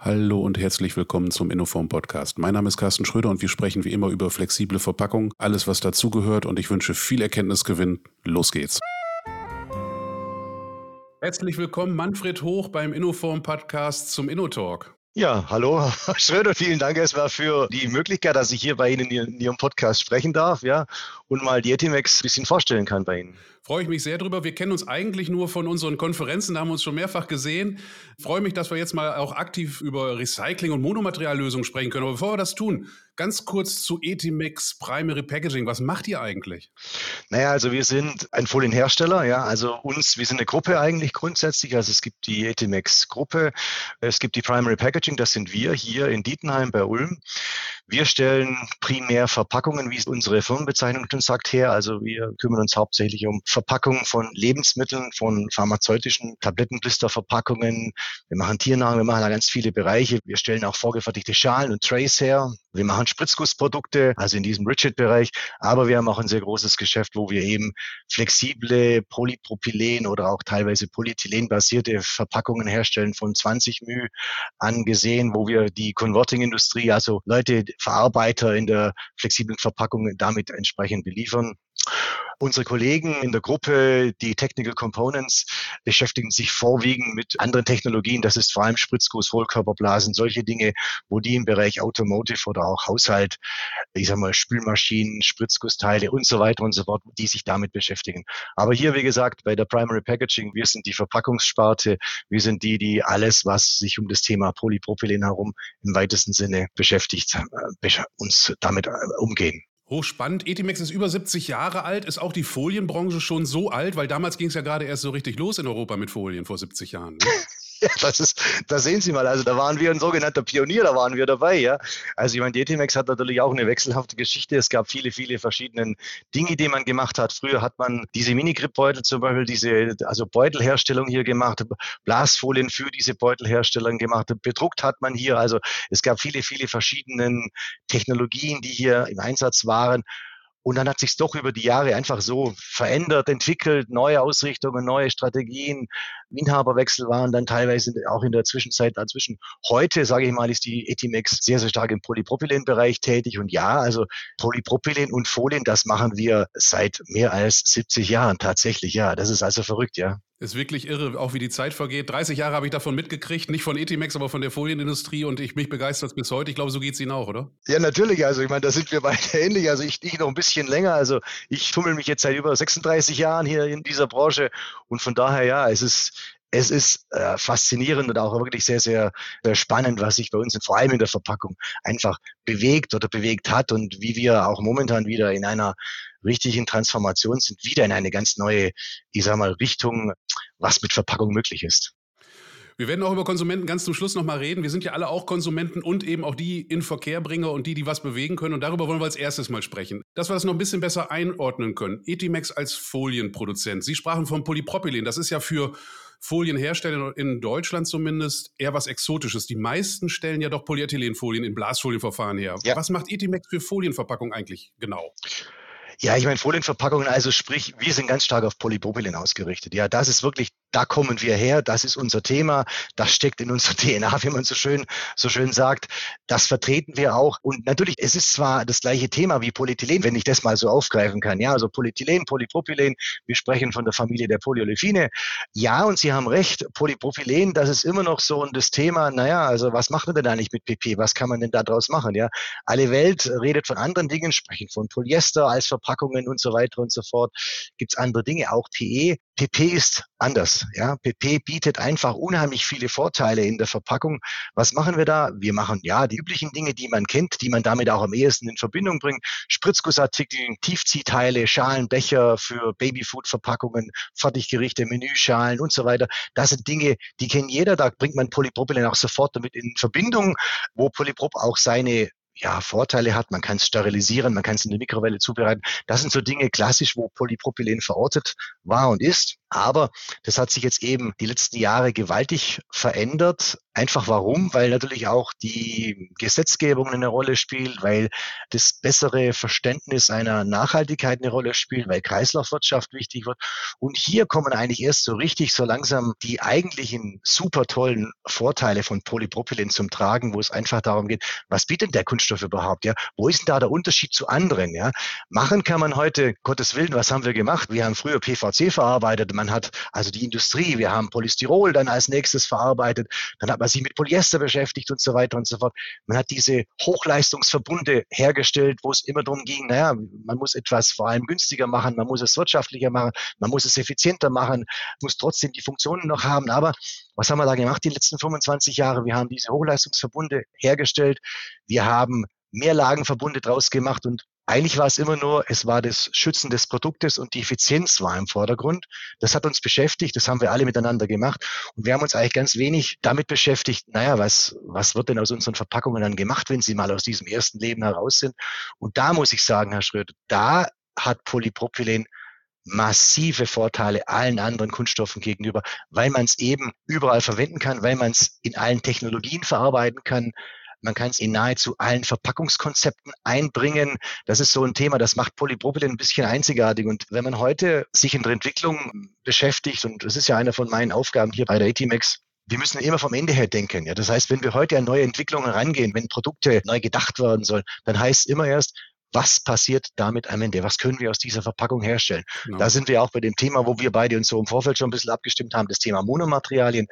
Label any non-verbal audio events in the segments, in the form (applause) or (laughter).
Hallo und herzlich willkommen zum Innoform Podcast. Mein Name ist Carsten Schröder und wir sprechen wie immer über flexible Verpackung, alles was dazugehört und ich wünsche viel Erkenntnisgewinn. Los geht's. Herzlich willkommen Manfred Hoch beim Innoform Podcast zum InnoTalk. Ja, hallo, Herr (laughs) Schröder, vielen Dank erstmal für die Möglichkeit, dass ich hier bei Ihnen in Ihrem Podcast sprechen darf, ja, und mal die Etimex ein bisschen vorstellen kann bei Ihnen. Freue ich mich sehr drüber. Wir kennen uns eigentlich nur von unseren Konferenzen, da haben wir uns schon mehrfach gesehen. Freue mich, dass wir jetzt mal auch aktiv über Recycling und Monomateriallösungen sprechen können. Aber bevor wir das tun, ganz kurz zu Etimex Primary Packaging. Was macht ihr eigentlich? Naja, also wir sind ein Folienhersteller, ja, also uns, wir sind eine Gruppe eigentlich grundsätzlich. Also es gibt die Etimex Gruppe, es gibt die Primary Packaging, das sind wir hier in Dietenheim bei Ulm. Wir stellen primär Verpackungen, wie unsere Firmenbezeichnung schon sagt, her. Also wir kümmern uns hauptsächlich um Verpackungen von Lebensmitteln, von pharmazeutischen Tablettenblisterverpackungen. Wir machen Tiernahrung, wir machen da ganz viele Bereiche. Wir stellen auch vorgefertigte Schalen und Trays her. Wir machen Spritzgussprodukte, also in diesem Rigid-Bereich. Aber wir haben auch ein sehr großes Geschäft, wo wir eben flexible Polypropylen oder auch teilweise Polyethylen-basierte Verpackungen herstellen von 20 μ angesehen, wo wir die Converting-Industrie, also Leute, Verarbeiter in der flexiblen Verpackung damit entsprechend beliefern. Unsere Kollegen in der Gruppe, die Technical Components, beschäftigen sich vorwiegend mit anderen Technologien. Das ist vor allem Spritzguss, Hohlkörperblasen, solche Dinge, wo die im Bereich Automotive oder auch Haushalt, ich sag mal, Spülmaschinen, Spritzgussteile und so weiter und so fort, die sich damit beschäftigen. Aber hier, wie gesagt, bei der Primary Packaging, wir sind die Verpackungssparte, wir sind die, die alles, was sich um das Thema Polypropylen herum im weitesten Sinne beschäftigt, äh, uns damit äh, umgehen. Hochspannend. Etimex ist über 70 Jahre alt. Ist auch die Folienbranche schon so alt? Weil damals ging es ja gerade erst so richtig los in Europa mit Folien vor 70 Jahren. Ne? (laughs) (laughs) Ja, das ist, da sehen Sie mal, also da waren wir ein sogenannter Pionier, da waren wir dabei, ja. Also ich meine, Etimex hat natürlich auch eine wechselhafte Geschichte. Es gab viele, viele verschiedene Dinge, die man gemacht hat. Früher hat man diese Mini-Grip-Beutel zum Beispiel, diese, also Beutelherstellung hier gemacht, Blasfolien für diese Beutelherstellung gemacht, bedruckt hat man hier. Also es gab viele, viele verschiedene Technologien, die hier im Einsatz waren. Und dann hat sich doch über die Jahre einfach so verändert, entwickelt, neue Ausrichtungen, neue Strategien. Inhaberwechsel waren dann teilweise auch in der Zwischenzeit dazwischen. Heute, sage ich mal, ist die Etimex sehr, sehr stark im Polypropylen-Bereich tätig. Und ja, also Polypropylen und Folien, das machen wir seit mehr als 70 Jahren tatsächlich. Ja, das ist also verrückt, ja. Ist wirklich irre, auch wie die Zeit vergeht. 30 Jahre habe ich davon mitgekriegt, nicht von Etimex, aber von der Folienindustrie und ich mich begeistert bis heute. Ich glaube, so geht es Ihnen auch, oder? Ja, natürlich. Also ich meine, da sind wir beide (laughs) ähnlich. Also ich, ich noch ein bisschen länger. Also ich tummel mich jetzt seit über 36 Jahren hier in dieser Branche und von daher ja, es ist es ist äh, faszinierend und auch wirklich sehr, sehr, sehr spannend, was sich bei uns vor allem in der Verpackung einfach bewegt oder bewegt hat und wie wir auch momentan wieder in einer richtigen Transformation sind, wieder in eine ganz neue, ich sag mal, Richtung, was mit Verpackung möglich ist. Wir werden auch über Konsumenten ganz zum Schluss nochmal reden. Wir sind ja alle auch Konsumenten und eben auch die in Verkehrbringer und die, die was bewegen können. Und darüber wollen wir als erstes mal sprechen. Dass wir das noch ein bisschen besser einordnen können. Etimex als Folienproduzent. Sie sprachen von Polypropylen. Das ist ja für Folienhersteller in Deutschland zumindest eher was Exotisches. Die meisten stellen ja doch Polyethylenfolien in Blasfolienverfahren her. Ja. Was macht Etimex für Folienverpackung eigentlich genau? Ja, ich meine Folienverpackungen, also sprich, wir sind ganz stark auf Polypropylen ausgerichtet. Ja, das ist wirklich da kommen wir her, das ist unser Thema, das steckt in unserer (laughs) DNA, wie man so schön, so schön sagt. Das vertreten wir auch. Und natürlich, es ist zwar das gleiche Thema wie Polyethylen, wenn ich das mal so aufgreifen kann. Ja, also Polyethylen, Polypropylen, wir sprechen von der Familie der Polyolefine. Ja, und Sie haben recht, Polypropylen, das ist immer noch so das Thema, naja, also was macht man denn eigentlich mit PP? Was kann man denn da draus machen? Ja, alle Welt redet von anderen Dingen, sprechen von Polyester als Verpackungen und so weiter und so fort. Gibt es andere Dinge, auch PE. PP ist anders. Ja, PP bietet einfach unheimlich viele Vorteile in der Verpackung. Was machen wir da? Wir machen ja die üblichen Dinge, die man kennt, die man damit auch am ehesten in Verbindung bringt. Spritzgussartikel, Tiefziehteile, Schalen, Becher für Babyfood-Verpackungen, Fertiggerichte, Menüschalen und so weiter. Das sind Dinge, die kennt jeder. Da bringt man Polypropylen auch sofort damit in Verbindung, wo Polyprop auch seine ja, Vorteile hat. Man kann es sterilisieren, man kann es in der Mikrowelle zubereiten. Das sind so Dinge klassisch, wo Polypropylen verortet war und ist. Aber das hat sich jetzt eben die letzten Jahre gewaltig verändert Einfach warum? Weil natürlich auch die Gesetzgebung eine Rolle spielt, weil das bessere Verständnis einer Nachhaltigkeit eine Rolle spielt, weil Kreislaufwirtschaft wichtig wird. Und hier kommen eigentlich erst so richtig so langsam die eigentlichen super tollen Vorteile von Polypropylen zum Tragen, wo es einfach darum geht, was bietet der Kunststoff überhaupt? Ja, wo ist denn da der Unterschied zu anderen? Ja, machen kann man heute, Gottes Willen, was haben wir gemacht? Wir haben früher PVC verarbeitet. Man hat also die Industrie, wir haben Polystyrol dann als nächstes verarbeitet. Dann hat man sich mit Polyester beschäftigt und so weiter und so fort. Man hat diese Hochleistungsverbunde hergestellt, wo es immer darum ging, naja, man muss etwas vor allem günstiger machen, man muss es wirtschaftlicher machen, man muss es effizienter machen, muss trotzdem die Funktionen noch haben. Aber was haben wir da gemacht die letzten 25 Jahre? Wir haben diese Hochleistungsverbunde hergestellt. Wir haben Mehrlagenverbunde draus gemacht und eigentlich war es immer nur, es war das Schützen des Produktes und die Effizienz war im Vordergrund. Das hat uns beschäftigt, das haben wir alle miteinander gemacht und wir haben uns eigentlich ganz wenig damit beschäftigt, naja, was, was wird denn aus unseren Verpackungen dann gemacht, wenn sie mal aus diesem ersten Leben heraus sind? Und da muss ich sagen, Herr Schröder, da hat Polypropylen massive Vorteile allen anderen Kunststoffen gegenüber, weil man es eben überall verwenden kann, weil man es in allen Technologien verarbeiten kann, man kann es in nahezu allen Verpackungskonzepten einbringen. Das ist so ein Thema, das macht Polypropylen ein bisschen einzigartig. Und wenn man heute sich in der Entwicklung beschäftigt, und das ist ja eine von meinen Aufgaben hier bei der ATMX, wir müssen immer vom Ende her denken. Ja, das heißt, wenn wir heute an neue Entwicklungen rangehen, wenn Produkte neu gedacht werden sollen, dann heißt es immer erst, was passiert damit am Ende? Was können wir aus dieser Verpackung herstellen? Genau. Da sind wir auch bei dem Thema, wo wir beide uns so im Vorfeld schon ein bisschen abgestimmt haben, das Thema Monomaterialien.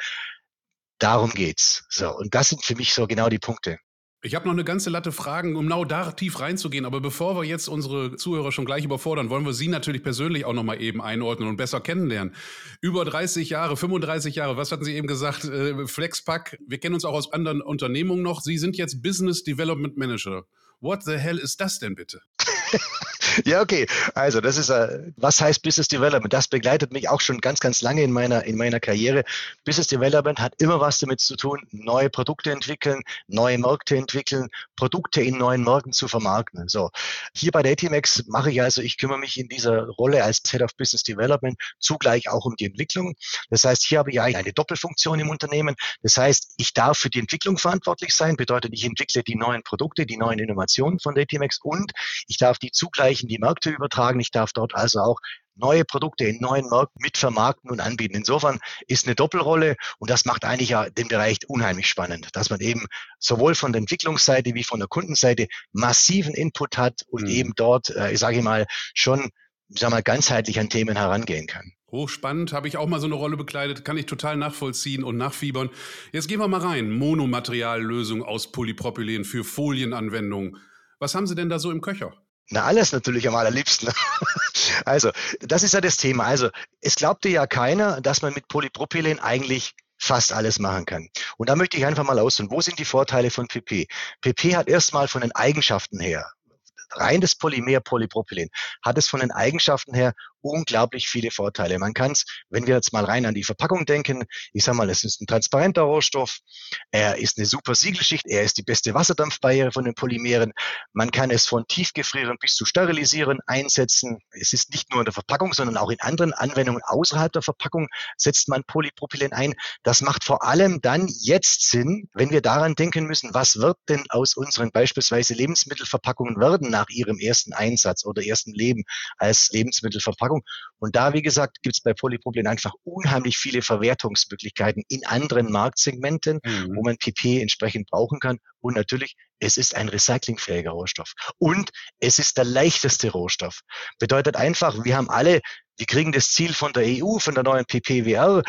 Darum geht's. So. Und das sind für mich so genau die Punkte. Ich habe noch eine ganze Latte Fragen, um genau da tief reinzugehen. Aber bevor wir jetzt unsere Zuhörer schon gleich überfordern, wollen wir Sie natürlich persönlich auch noch mal eben einordnen und besser kennenlernen. Über 30 Jahre, 35 Jahre, was hatten Sie eben gesagt? Äh, Flexpack, wir kennen uns auch aus anderen Unternehmungen noch. Sie sind jetzt Business Development Manager. What the hell ist das denn bitte? (laughs) (laughs) ja, okay. Also, das ist, uh, was heißt Business Development? Das begleitet mich auch schon ganz, ganz lange in meiner, in meiner Karriere. Business Development hat immer was damit zu tun, neue Produkte entwickeln, neue Märkte entwickeln, Produkte in neuen Märkten zu vermarkten. So. Hier bei Datimex mache ich also, ich kümmere mich in dieser Rolle als Head of Business Development zugleich auch um die Entwicklung. Das heißt, hier habe ich eigentlich eine Doppelfunktion im Unternehmen. Das heißt, ich darf für die Entwicklung verantwortlich sein, bedeutet, ich entwickle die neuen Produkte, die neuen Innovationen von Datimex und ich darf die zugleich in die Märkte übertragen. Ich darf dort also auch neue Produkte in neuen Märkten mitvermarkten und anbieten. Insofern ist eine Doppelrolle und das macht eigentlich ja den Bereich unheimlich spannend, dass man eben sowohl von der Entwicklungsseite wie von der Kundenseite massiven Input hat und mhm. eben dort, äh, ich sage mal, schon ich sag mal, ganzheitlich an Themen herangehen kann. Hochspannend, habe ich auch mal so eine Rolle bekleidet, kann ich total nachvollziehen und nachfiebern. Jetzt gehen wir mal rein. Monomateriallösung aus Polypropylen für Folienanwendungen. Was haben Sie denn da so im Köcher? Na, alles natürlich am allerliebsten. (laughs) also, das ist ja das Thema. Also, es glaubte ja keiner, dass man mit Polypropylen eigentlich fast alles machen kann. Und da möchte ich einfach mal ausholen. Wo sind die Vorteile von PP? PP hat erstmal von den Eigenschaften her, rein das Polymer Polypropylen, hat es von den Eigenschaften her unglaublich viele Vorteile. Man kann es, wenn wir jetzt mal rein an die Verpackung denken, ich sage mal, es ist ein transparenter Rohstoff, er ist eine super Siegelschicht, er ist die beste Wasserdampfbarriere von den Polymeren. Man kann es von tiefgefrieren bis zu sterilisieren einsetzen. Es ist nicht nur in der Verpackung, sondern auch in anderen Anwendungen außerhalb der Verpackung setzt man Polypropylen ein. Das macht vor allem dann jetzt Sinn, wenn wir daran denken müssen, was wird denn aus unseren beispielsweise Lebensmittelverpackungen werden nach ihrem ersten Einsatz oder ersten Leben als Lebensmittelverpackung. Verwertung. Und da, wie gesagt, gibt es bei Polypropylen einfach unheimlich viele Verwertungsmöglichkeiten in anderen Marktsegmenten, mhm. wo man PP entsprechend brauchen kann. Und natürlich, es ist ein recyclingfähiger Rohstoff. Und es ist der leichteste Rohstoff. Bedeutet einfach, wir haben alle, wir kriegen das Ziel von der EU, von der neuen PPWR,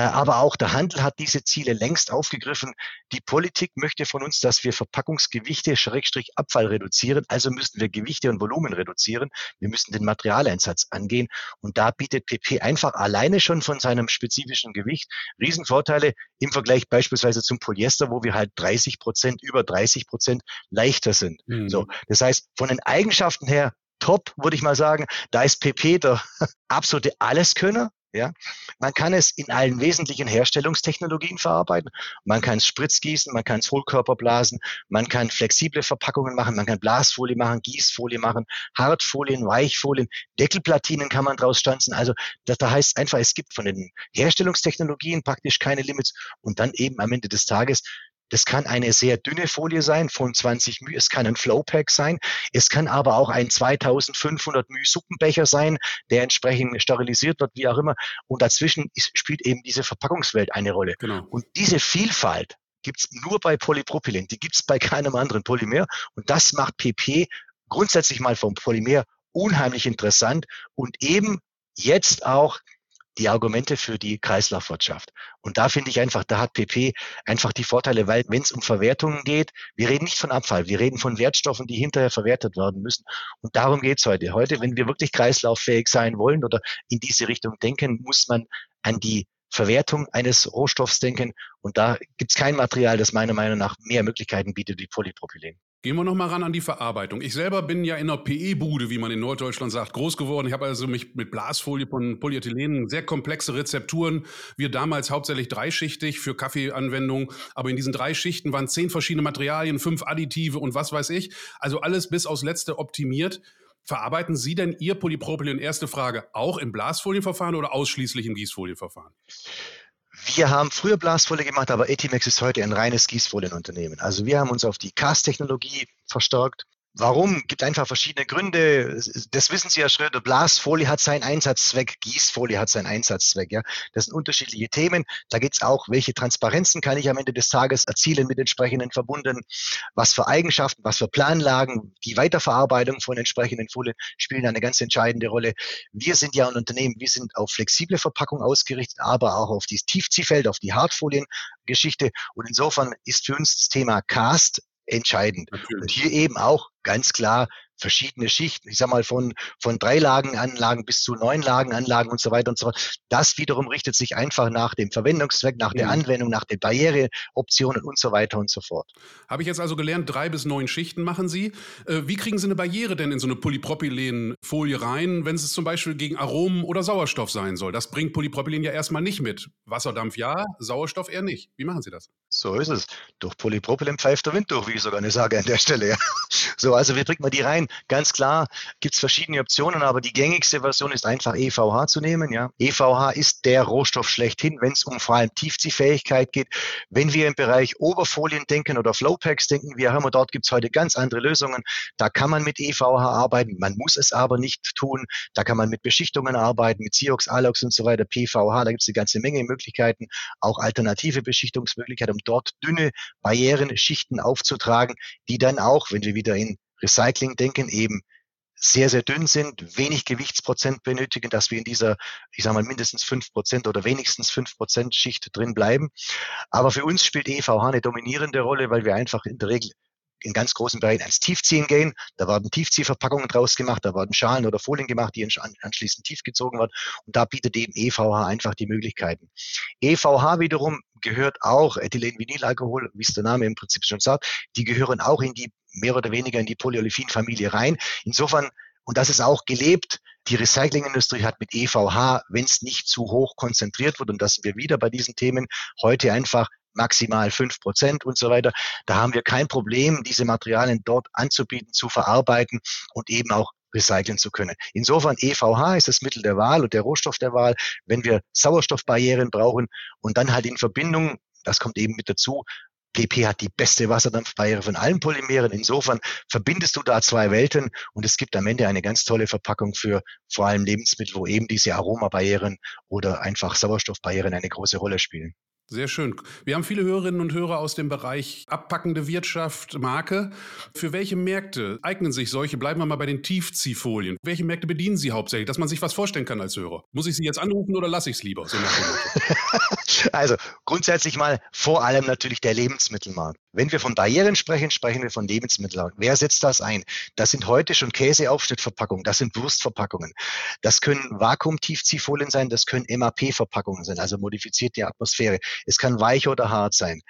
aber auch der Handel hat diese Ziele längst aufgegriffen. Die Politik möchte von uns, dass wir Verpackungsgewichte, Schrägstrich Abfall reduzieren. Also müssen wir Gewichte und Volumen reduzieren. Wir müssen den Materialeinsatz angehen. Und da bietet PP einfach alleine schon von seinem spezifischen Gewicht Riesenvorteile im Vergleich beispielsweise zum Polyester, wo wir halt 30 Prozent, über 30 Prozent leichter sind. Mhm. So. Das heißt, von den Eigenschaften her top, würde ich mal sagen. Da ist PP der (laughs) absolute Alleskönner. Ja, man kann es in allen wesentlichen Herstellungstechnologien verarbeiten. Man kann es spritzgießen, man kann es Hohlkörper blasen, man kann flexible Verpackungen machen, man kann Blasfolie machen, Gießfolie machen, Hartfolien, Weichfolien, Deckelplatinen kann man draus stanzen. Also das, da heißt einfach, es gibt von den Herstellungstechnologien praktisch keine Limits und dann eben am Ende des Tages das kann eine sehr dünne Folie sein von 20 μ. Es kann ein Flowpack sein. Es kann aber auch ein 2500 μ Suppenbecher sein, der entsprechend sterilisiert wird, wie auch immer. Und dazwischen ist, spielt eben diese Verpackungswelt eine Rolle. Genau. Und diese Vielfalt gibt's nur bei Polypropylen. Die gibt's bei keinem anderen Polymer. Und das macht PP grundsätzlich mal vom Polymer unheimlich interessant und eben jetzt auch die Argumente für die Kreislaufwirtschaft. Und da finde ich einfach, da hat PP einfach die Vorteile, weil wenn es um Verwertungen geht, wir reden nicht von Abfall, wir reden von Wertstoffen, die hinterher verwertet werden müssen. Und darum geht's heute. Heute, wenn wir wirklich kreislauffähig sein wollen oder in diese Richtung denken, muss man an die Verwertung eines Rohstoffs denken. Und da gibt's kein Material, das meiner Meinung nach mehr Möglichkeiten bietet wie Polypropylen. Gehen wir nochmal ran an die Verarbeitung. Ich selber bin ja in einer PE-Bude, wie man in Norddeutschland sagt, groß geworden. Ich habe also mich mit Blasfolie von Polyethylen, sehr komplexe Rezepturen. Wir damals hauptsächlich dreischichtig für Kaffeeanwendungen. Aber in diesen drei Schichten waren zehn verschiedene Materialien, fünf Additive und was weiß ich. Also alles bis aufs Letzte optimiert. Verarbeiten Sie denn Ihr Polypropylen, erste Frage, auch im Blasfolienverfahren oder ausschließlich im Gießfolienverfahren? Wir haben früher Blasfolie gemacht, aber Etimex ist heute ein reines Gießfolienunternehmen. Also wir haben uns auf die Cast-Technologie verstärkt Warum? Gibt einfach verschiedene Gründe. Das wissen Sie, Herr Schröder. Blasfolie hat seinen Einsatzzweck, Gießfolie hat seinen Einsatzzweck. Ja, das sind unterschiedliche Themen. Da geht es auch, welche Transparenzen kann ich am Ende des Tages erzielen mit entsprechenden Verbunden? Was für Eigenschaften, was für Planlagen, die Weiterverarbeitung von entsprechenden Folien spielen eine ganz entscheidende Rolle. Wir sind ja ein Unternehmen, wir sind auf flexible Verpackung ausgerichtet, aber auch auf die Tiefziehfeld, auf die Hartfoliengeschichte. Und insofern ist für uns das Thema Cast entscheidend. Natürlich. Und hier eben auch ganz klar verschiedene Schichten, ich sag mal von, von drei Lagenanlagen bis zu neun Lagenanlagen und so weiter und so fort. Das wiederum richtet sich einfach nach dem Verwendungszweck, nach der Anwendung, nach den Barriereoptionen und so weiter und so fort. Habe ich jetzt also gelernt, drei bis neun Schichten machen Sie. Äh, wie kriegen Sie eine Barriere denn in so eine Polypropylenfolie rein, wenn es zum Beispiel gegen Aromen oder Sauerstoff sein soll? Das bringt Polypropylen ja erstmal nicht mit. Wasserdampf ja, Sauerstoff eher nicht. Wie machen Sie das? So ist es. Durch Polypropylen pfeift der Wind durch, wie ich sogar nicht sage an der Stelle. (laughs) So, also wie bringt man die rein? Ganz klar gibt es verschiedene Optionen, aber die gängigste Version ist einfach EVH zu nehmen. Ja. EVH ist der Rohstoff schlechthin, wenn es um vor allem Tiefziehfähigkeit geht. Wenn wir im Bereich Oberfolien denken oder Flowpacks denken, wir haben dort gibt es heute ganz andere Lösungen. Da kann man mit EVH arbeiten, man muss es aber nicht tun. Da kann man mit Beschichtungen arbeiten, mit Ciox, Alox und so weiter, PVH, da gibt es eine ganze Menge Möglichkeiten, auch alternative Beschichtungsmöglichkeiten, um dort dünne Barrierenschichten aufzutragen, die dann auch, wenn wir wieder in Recycling denken, eben sehr, sehr dünn sind, wenig Gewichtsprozent benötigen, dass wir in dieser, ich sage mal, mindestens fünf Prozent oder wenigstens fünf Prozent Schicht drin bleiben. Aber für uns spielt EVH eine dominierende Rolle, weil wir einfach in der Regel in ganz großen Bereichen ans Tiefziehen gehen. Da werden Tiefziehverpackungen draus gemacht, da werden Schalen oder Folien gemacht, die anschließend tiefgezogen werden. Und da bietet eben EVH einfach die Möglichkeiten. EVH wiederum gehört auch Ethylenvinylalkohol, wie es der Name im Prinzip schon sagt, die gehören auch in die mehr oder weniger in die Polyolefin-Familie rein. Insofern, und das ist auch gelebt, die Recyclingindustrie hat mit EVH, wenn es nicht zu hoch konzentriert wird, und das sind wir wieder bei diesen Themen, heute einfach maximal fünf Prozent und so weiter. Da haben wir kein Problem, diese Materialien dort anzubieten, zu verarbeiten und eben auch recyceln zu können. Insofern EVH ist das Mittel der Wahl und der Rohstoff der Wahl, wenn wir Sauerstoffbarrieren brauchen und dann halt in Verbindung, das kommt eben mit dazu, PP hat die beste Wasserdampfbarriere von allen Polymeren. Insofern verbindest du da zwei Welten und es gibt am Ende eine ganz tolle Verpackung für vor allem Lebensmittel, wo eben diese Aromabarrieren oder einfach Sauerstoffbarrieren eine große Rolle spielen. Sehr schön. Wir haben viele Hörerinnen und Hörer aus dem Bereich abpackende Wirtschaft, Marke. Für welche Märkte eignen sich solche? Bleiben wir mal bei den Tiefziehfolien. Welche Märkte bedienen Sie hauptsächlich, dass man sich was vorstellen kann als Hörer? Muss ich Sie jetzt anrufen oder lasse ich es lieber? So (laughs) also grundsätzlich mal vor allem natürlich der Lebensmittelmarkt. Wenn wir von Barrieren sprechen, sprechen wir von Lebensmitteln. Wer setzt das ein? Das sind heute schon Käseaufschnittverpackungen, das sind Wurstverpackungen. Das können Vakuumtiefziehfolien sein, das können MAP-Verpackungen sein, also modifizierte Atmosphäre. Es kann weich oder hart sein.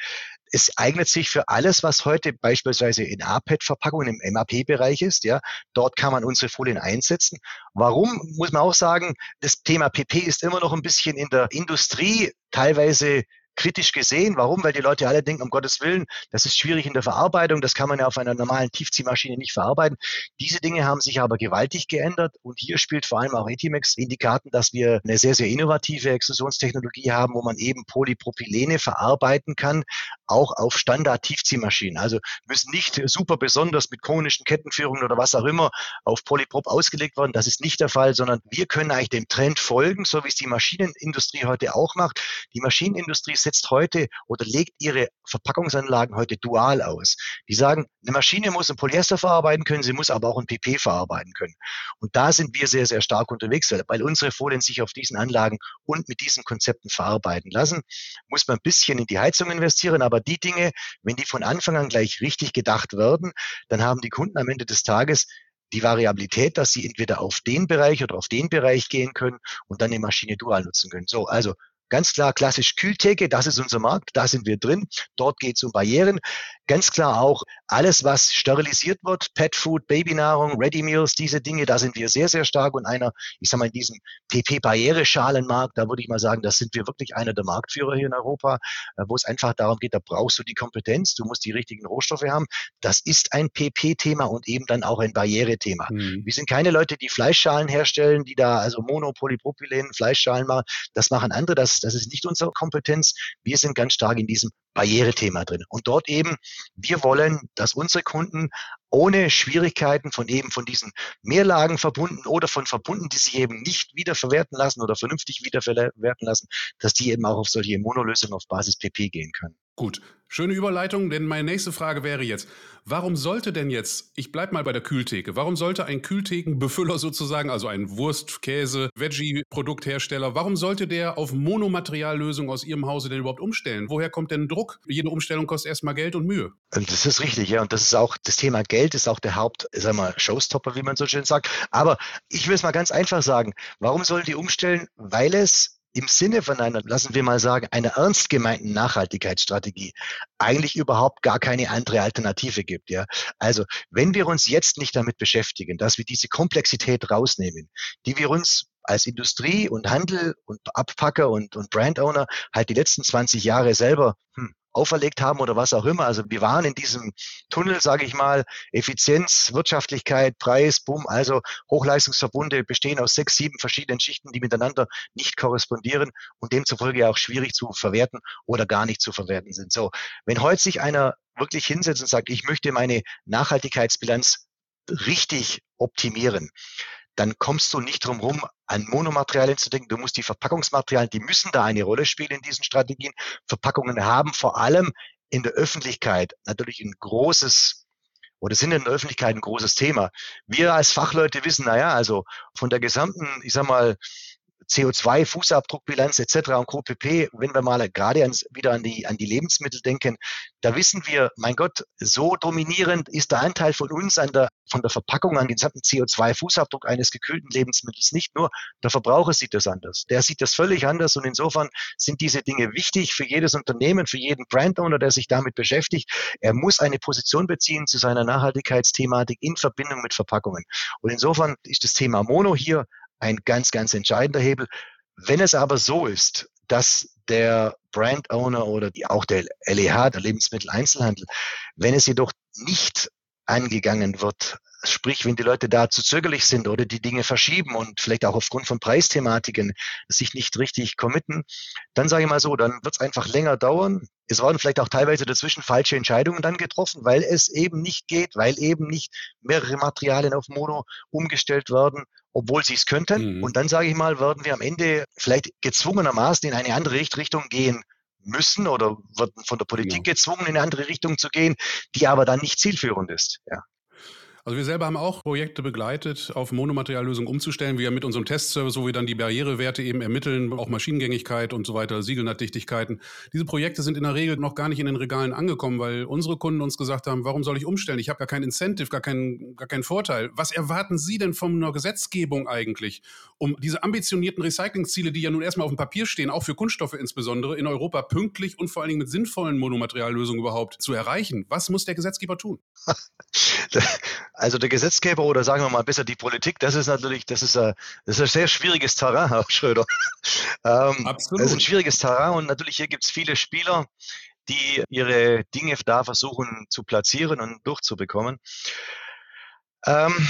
Es eignet sich für alles, was heute beispielsweise in APET-Verpackungen im MAP-Bereich ist. Ja, dort kann man unsere Folien einsetzen. Warum muss man auch sagen, das Thema PP ist immer noch ein bisschen in der Industrie teilweise kritisch gesehen. Warum? Weil die Leute alle denken, um Gottes Willen, das ist schwierig in der Verarbeitung, das kann man ja auf einer normalen Tiefziehmaschine nicht verarbeiten. Diese Dinge haben sich aber gewaltig geändert und hier spielt vor allem auch Etimex in die Karten, dass wir eine sehr, sehr innovative Extrusionstechnologie haben, wo man eben Polypropylene verarbeiten kann, auch auf Standard-Tiefziehmaschinen. Also müssen nicht super besonders mit konischen Kettenführungen oder was auch immer auf Polyprop ausgelegt werden. Das ist nicht der Fall, sondern wir können eigentlich dem Trend folgen, so wie es die Maschinenindustrie heute auch macht. Die Maschinenindustrie setzt heute oder legt ihre Verpackungsanlagen heute dual aus. Die sagen, eine Maschine muss ein Polyester verarbeiten können, sie muss aber auch ein PP verarbeiten können. Und da sind wir sehr, sehr stark unterwegs, weil unsere Folien sich auf diesen Anlagen und mit diesen Konzepten verarbeiten lassen. Muss man ein bisschen in die Heizung investieren, aber die Dinge, wenn die von Anfang an gleich richtig gedacht werden, dann haben die Kunden am Ende des Tages die Variabilität, dass sie entweder auf den Bereich oder auf den Bereich gehen können und dann die Maschine dual nutzen können. So, also Ganz klar klassisch Kühltheke, das ist unser Markt, da sind wir drin. Dort geht es um Barrieren. Ganz klar auch alles, was sterilisiert wird, Pet Food, Babynahrung, Ready Meals, diese Dinge, da sind wir sehr, sehr stark und einer, ich sag mal, in diesem PP-Barriereschalenmarkt, da würde ich mal sagen, da sind wir wirklich einer der Marktführer hier in Europa, äh, wo es einfach darum geht, da brauchst du die Kompetenz, du musst die richtigen Rohstoffe haben. Das ist ein PP-Thema und eben dann auch ein Barrierethema. Mhm. Wir sind keine Leute, die Fleischschalen herstellen, die da also Monopolypropylen, Fleischschalen machen. Das machen andere, das, das ist nicht unsere Kompetenz. Wir sind ganz stark in diesem Barrierethema drin. Und dort eben, wir wollen, dass unsere Kunden ohne Schwierigkeiten von eben von diesen Mehrlagen verbunden oder von Verbunden, die sich eben nicht wiederverwerten lassen oder vernünftig wiederverwerten lassen, dass die eben auch auf solche Monolösungen auf Basis PP gehen können. Gut, schöne Überleitung, denn meine nächste Frage wäre jetzt, warum sollte denn jetzt, ich bleibe mal bei der Kühltheke, warum sollte ein Kühlthekenbefüller (laughs) sozusagen, also ein Wurst-, Käse-, Veggie-Produkthersteller, warum sollte der auf Monomateriallösungen aus Ihrem Hause denn überhaupt umstellen? Woher kommt denn Druck? Jede Umstellung kostet erstmal Geld und Mühe. Das ist richtig, ja, und das ist auch, das Thema Geld ist auch der Haupt, sag mal, Showstopper, wie man so schön sagt. Aber ich will es mal ganz einfach sagen, warum sollen die umstellen? Weil es im Sinne von einer, lassen wir mal sagen, einer ernst gemeinten Nachhaltigkeitsstrategie eigentlich überhaupt gar keine andere Alternative gibt. Ja? Also wenn wir uns jetzt nicht damit beschäftigen, dass wir diese Komplexität rausnehmen, die wir uns als Industrie und Handel und Abpacker und, und Brandowner halt die letzten 20 Jahre selber hm, auferlegt haben oder was auch immer. Also wir waren in diesem Tunnel, sage ich mal, Effizienz, Wirtschaftlichkeit, Preis, Bumm, also Hochleistungsverbunde bestehen aus sechs, sieben verschiedenen Schichten, die miteinander nicht korrespondieren und demzufolge auch schwierig zu verwerten oder gar nicht zu verwerten sind. So, wenn heute sich einer wirklich hinsetzt und sagt, ich möchte meine Nachhaltigkeitsbilanz richtig optimieren, dann kommst du nicht drum rum, an Monomaterialien zu denken. Du musst die Verpackungsmaterialien, die müssen da eine Rolle spielen in diesen Strategien. Verpackungen haben vor allem in der Öffentlichkeit natürlich ein großes oder sind in der Öffentlichkeit ein großes Thema. Wir als Fachleute wissen, naja, also von der gesamten, ich sag mal, CO2, Fußabdruckbilanz etc. und Co. pp. Wenn wir mal gerade ans, wieder an die, an die Lebensmittel denken, da wissen wir, mein Gott, so dominierend ist der Anteil von uns an der, von der Verpackung an den gesamten CO2-Fußabdruck eines gekühlten Lebensmittels nicht nur. Der Verbraucher sieht das anders. Der sieht das völlig anders und insofern sind diese Dinge wichtig für jedes Unternehmen, für jeden Brandowner, der sich damit beschäftigt. Er muss eine Position beziehen zu seiner Nachhaltigkeitsthematik in Verbindung mit Verpackungen. Und insofern ist das Thema Mono hier ein ganz, ganz entscheidender Hebel. Wenn es aber so ist, dass der Brand Owner oder die, auch der LEH, der Lebensmitteleinzelhandel, wenn es jedoch nicht angegangen wird, sprich, wenn die Leute da zu zögerlich sind oder die Dinge verschieben und vielleicht auch aufgrund von Preisthematiken sich nicht richtig committen, dann sage ich mal so, dann wird es einfach länger dauern. Es werden vielleicht auch teilweise dazwischen falsche Entscheidungen dann getroffen, weil es eben nicht geht, weil eben nicht mehrere Materialien auf Mono umgestellt werden obwohl sie es könnten. Mhm. Und dann sage ich mal, werden wir am Ende vielleicht gezwungenermaßen in eine andere Richtung gehen müssen oder werden von der Politik genau. gezwungen, in eine andere Richtung zu gehen, die aber dann nicht zielführend ist. Ja. Also wir selber haben auch Projekte begleitet, auf Monomateriallösungen umzustellen. Wir mit unserem Testservice, wo wir dann die Barrierewerte eben ermitteln, auch Maschinengängigkeit und so weiter, Siegelnahtdichtigkeiten. Diese Projekte sind in der Regel noch gar nicht in den Regalen angekommen, weil unsere Kunden uns gesagt haben, warum soll ich umstellen? Ich habe gar kein Incentive, gar keinen, gar keinen Vorteil. Was erwarten Sie denn von einer Gesetzgebung eigentlich, um diese ambitionierten Recyclingziele, die ja nun erstmal auf dem Papier stehen, auch für Kunststoffe insbesondere, in Europa pünktlich und vor allen Dingen mit sinnvollen Monomateriallösungen überhaupt zu erreichen? Was muss der Gesetzgeber tun? (laughs) Also der Gesetzgeber oder sagen wir mal besser die Politik, das ist natürlich, das ist ein, das ist ein sehr schwieriges Terrain, (laughs) Herr Schröder. Ähm, Absolut. Das ist ein schwieriges Terrain und natürlich hier gibt es viele Spieler, die ihre Dinge da versuchen zu platzieren und durchzubekommen. Ähm,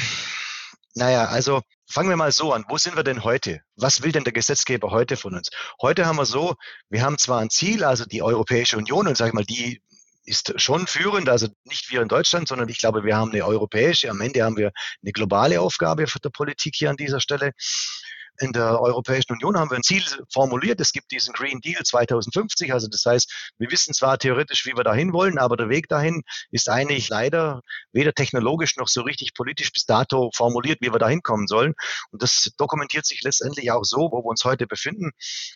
naja, also fangen wir mal so an. Wo sind wir denn heute? Was will denn der Gesetzgeber heute von uns? Heute haben wir so, wir haben zwar ein Ziel, also die Europäische Union und sag ich mal, die ist schon führend, also nicht wir in Deutschland, sondern ich glaube, wir haben eine europäische, am Ende haben wir eine globale Aufgabe für die Politik hier an dieser Stelle in der Europäischen Union haben wir ein Ziel formuliert. Es gibt diesen Green Deal 2050. Also das heißt, wir wissen zwar theoretisch, wie wir dahin wollen, aber der Weg dahin ist eigentlich leider weder technologisch noch so richtig politisch bis dato formuliert, wie wir dahin kommen sollen. Und das dokumentiert sich letztendlich auch so, wo wir uns heute befinden.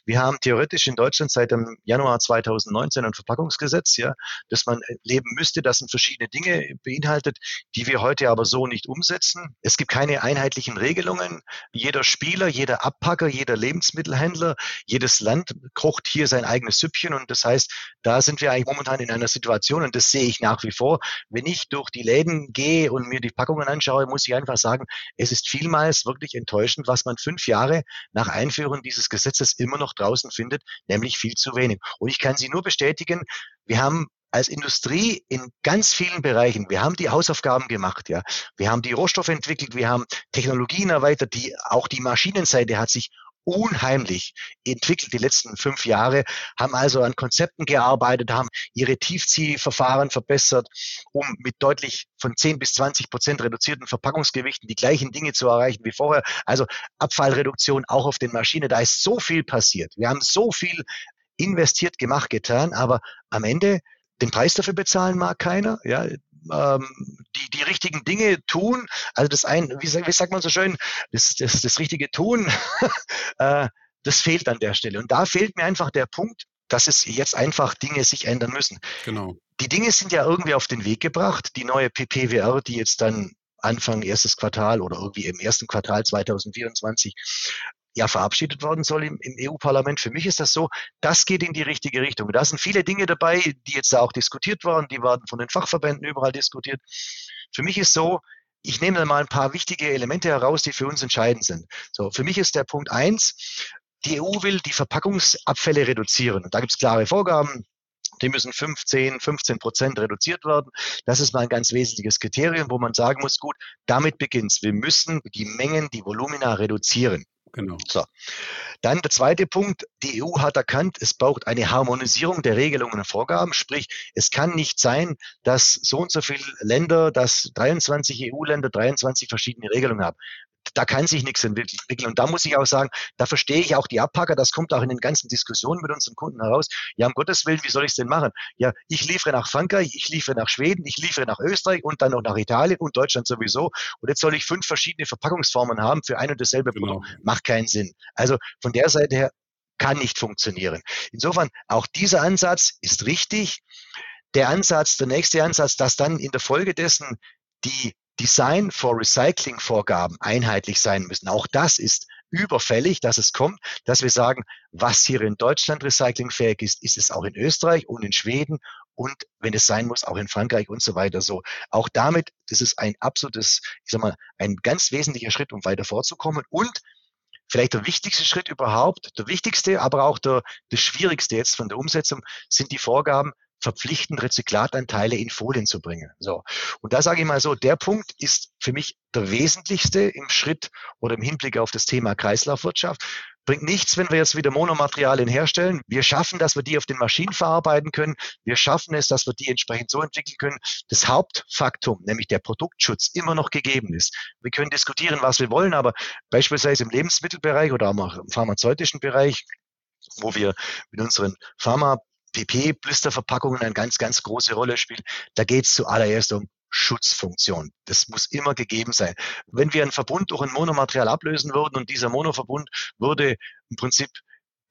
Wir haben theoretisch in Deutschland seit dem Januar 2019 ein Verpackungsgesetz, ja, das man leben müsste, das sind verschiedene Dinge beinhaltet, die wir heute aber so nicht umsetzen. Es gibt keine einheitlichen Regelungen. Jeder Spieler, jeder jeder Abpacker, jeder Lebensmittelhändler, jedes Land kocht hier sein eigenes Süppchen. Und das heißt, da sind wir eigentlich momentan in einer Situation, und das sehe ich nach wie vor, wenn ich durch die Läden gehe und mir die Packungen anschaue, muss ich einfach sagen, es ist vielmals wirklich enttäuschend, was man fünf Jahre nach Einführung dieses Gesetzes immer noch draußen findet, nämlich viel zu wenig. Und ich kann Sie nur bestätigen, wir haben als Industrie in ganz vielen Bereichen, wir haben die Hausaufgaben gemacht, ja. Wir haben die Rohstoffe entwickelt, wir haben Technologien erweitert, die, auch die Maschinenseite hat sich unheimlich entwickelt die letzten fünf Jahre, haben also an Konzepten gearbeitet, haben ihre Tiefziehverfahren verbessert, um mit deutlich von 10 bis 20 Prozent reduzierten Verpackungsgewichten die gleichen Dinge zu erreichen wie vorher. Also Abfallreduktion auch auf den Maschinen. Da ist so viel passiert. Wir haben so viel investiert, gemacht, getan, aber am Ende den Preis dafür bezahlen mag keiner, ja, ähm, die, die richtigen Dinge tun, also das ein, wie, wie sagt man so schön, das, das, das richtige Tun, (laughs) äh, das fehlt an der Stelle. Und da fehlt mir einfach der Punkt, dass es jetzt einfach Dinge sich ändern müssen. Genau. Die Dinge sind ja irgendwie auf den Weg gebracht. Die neue PPWR, die jetzt dann Anfang erstes Quartal oder irgendwie im ersten Quartal 2024 ja verabschiedet worden soll im, im EU-Parlament. Für mich ist das so, das geht in die richtige Richtung. Da sind viele Dinge dabei, die jetzt da auch diskutiert waren, die werden von den Fachverbänden überall diskutiert. Für mich ist so, ich nehme mal ein paar wichtige Elemente heraus, die für uns entscheidend sind. So, für mich ist der Punkt eins, die EU will die Verpackungsabfälle reduzieren. Und da gibt es klare Vorgaben. Die müssen 15, 15 Prozent reduziert werden. Das ist mal ein ganz wesentliches Kriterium, wo man sagen muss, gut, damit beginnt's. Wir müssen die Mengen, die Volumina reduzieren. Genau. So. Dann der zweite Punkt. Die EU hat erkannt, es braucht eine Harmonisierung der Regelungen und Vorgaben. Sprich, es kann nicht sein, dass so und so viele Länder, dass 23 EU-Länder 23 verschiedene Regelungen haben da kann sich nichts entwickeln. Und da muss ich auch sagen, da verstehe ich auch die Abpacker, das kommt auch in den ganzen Diskussionen mit unseren Kunden heraus. Ja, um Gottes Willen, wie soll ich es denn machen? Ja, ich liefere nach Frankreich, ich liefere nach Schweden, ich liefere nach Österreich und dann noch nach Italien und Deutschland sowieso. Und jetzt soll ich fünf verschiedene Verpackungsformen haben für ein und dasselbe genau. Produkt. Macht keinen Sinn. Also von der Seite her kann nicht funktionieren. Insofern, auch dieser Ansatz ist richtig. Der Ansatz, der nächste Ansatz, dass dann in der Folge dessen die Design for Recycling Vorgaben einheitlich sein müssen. Auch das ist überfällig, dass es kommt, dass wir sagen, was hier in Deutschland recyclingfähig ist, ist es auch in Österreich und in Schweden und wenn es sein muss, auch in Frankreich und so weiter so. Auch damit, das ist ein absolutes, ich sag mal, ein ganz wesentlicher Schritt, um weiter vorzukommen und vielleicht der wichtigste Schritt überhaupt, der wichtigste, aber auch der, der schwierigste jetzt von der Umsetzung sind die Vorgaben verpflichtend Rezyklatanteile in Folien zu bringen. So. Und da sage ich mal so, der Punkt ist für mich der wesentlichste im Schritt oder im Hinblick auf das Thema Kreislaufwirtschaft. Bringt nichts, wenn wir jetzt wieder Monomaterialien herstellen. Wir schaffen, dass wir die auf den Maschinen verarbeiten können. Wir schaffen es, dass wir die entsprechend so entwickeln können. Das Hauptfaktum, nämlich der Produktschutz, immer noch gegeben ist. Wir können diskutieren, was wir wollen, aber beispielsweise im Lebensmittelbereich oder auch im pharmazeutischen Bereich, wo wir mit unseren Pharma PP-Blisterverpackungen eine ganz, ganz große Rolle spielen. Da geht es zuallererst um Schutzfunktion. Das muss immer gegeben sein. Wenn wir einen Verbund durch ein Monomaterial ablösen würden und dieser Monoverbund würde im Prinzip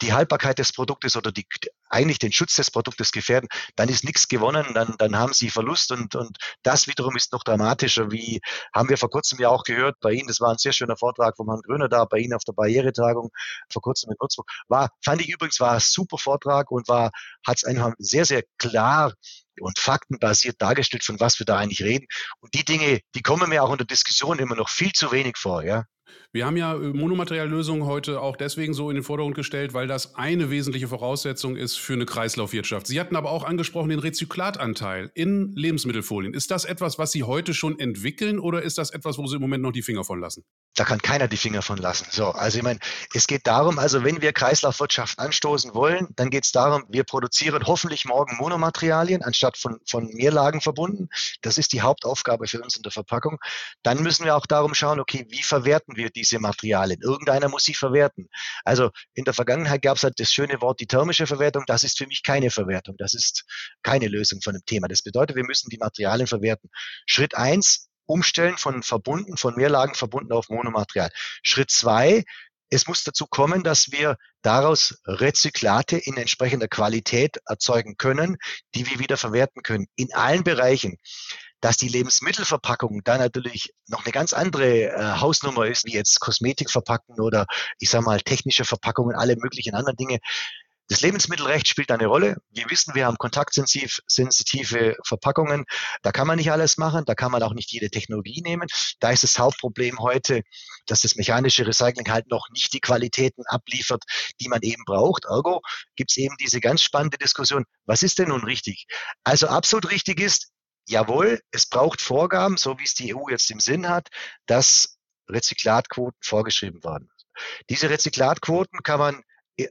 die Haltbarkeit des Produktes oder die, eigentlich den Schutz des Produktes gefährden, dann ist nichts gewonnen, dann, dann haben sie Verlust und, und das wiederum ist noch dramatischer, wie haben wir vor kurzem ja auch gehört bei Ihnen, das war ein sehr schöner Vortrag von Herrn Gröner da, bei Ihnen auf der Barrieretagung vor kurzem in Würzburg, war, fand ich übrigens, war ein super Vortrag und war, hat es einfach sehr, sehr klar und faktenbasiert dargestellt, von was wir da eigentlich reden. Und die Dinge, die kommen mir auch in der Diskussion immer noch viel zu wenig vor, ja. Wir haben ja äh, Monomateriallösungen heute auch deswegen so in den Vordergrund gestellt, weil das eine wesentliche Voraussetzung ist für eine Kreislaufwirtschaft. Sie hatten aber auch angesprochen den Rezyklatanteil in Lebensmittelfolien. Ist das etwas, was Sie heute schon entwickeln oder ist das etwas, wo Sie im Moment noch die Finger von lassen? Da kann keiner die Finger von lassen. So, also ich meine, es geht darum, also wenn wir Kreislaufwirtschaft anstoßen wollen, dann geht es darum, wir produzieren hoffentlich morgen Monomaterialien anstatt von, von Mehrlagen verbunden. Das ist die Hauptaufgabe für uns in der Verpackung. Dann müssen wir auch darum schauen, okay, wie verwerten wir diese Materialien? Irgendeiner muss sie verwerten. Also in der Vergangenheit gab es halt das schöne Wort die thermische Verwertung. Das ist für mich keine Verwertung. Das ist keine Lösung von dem Thema. Das bedeutet, wir müssen die Materialien verwerten. Schritt eins, umstellen von verbunden, von Mehrlagen verbunden auf Monomaterial. Schritt zwei, es muss dazu kommen, dass wir daraus Rezyklate in entsprechender Qualität erzeugen können, die wir wieder verwerten können. In allen Bereichen. Dass die Lebensmittelverpackung da natürlich noch eine ganz andere äh, Hausnummer ist, wie jetzt Kosmetikverpackungen oder ich sage mal technische Verpackungen, alle möglichen anderen Dinge. Das Lebensmittelrecht spielt eine Rolle. Wir wissen, wir haben kontaktsensitive Verpackungen. Da kann man nicht alles machen. Da kann man auch nicht jede Technologie nehmen. Da ist das Hauptproblem heute, dass das mechanische Recycling halt noch nicht die Qualitäten abliefert, die man eben braucht. Ergo gibt es eben diese ganz spannende Diskussion. Was ist denn nun richtig? Also absolut richtig ist, jawohl, es braucht Vorgaben, so wie es die EU jetzt im Sinn hat, dass Rezyklatquoten vorgeschrieben werden. Diese Rezyklatquoten kann man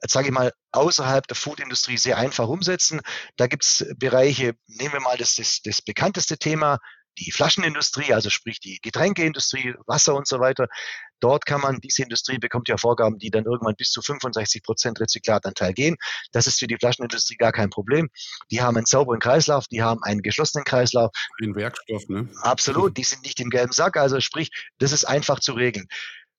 sage ich mal, außerhalb der Foodindustrie sehr einfach umsetzen. Da gibt es Bereiche, nehmen wir mal das, das, das bekannteste Thema, die Flaschenindustrie, also sprich die Getränkeindustrie, Wasser und so weiter. Dort kann man, diese Industrie bekommt ja Vorgaben, die dann irgendwann bis zu 65 Prozent Rezyklatanteil gehen. Das ist für die Flaschenindustrie gar kein Problem. Die haben einen sauberen Kreislauf, die haben einen geschlossenen Kreislauf. Ein Werkstoff, ne? Absolut, die sind nicht im gelben Sack. Also sprich, das ist einfach zu regeln.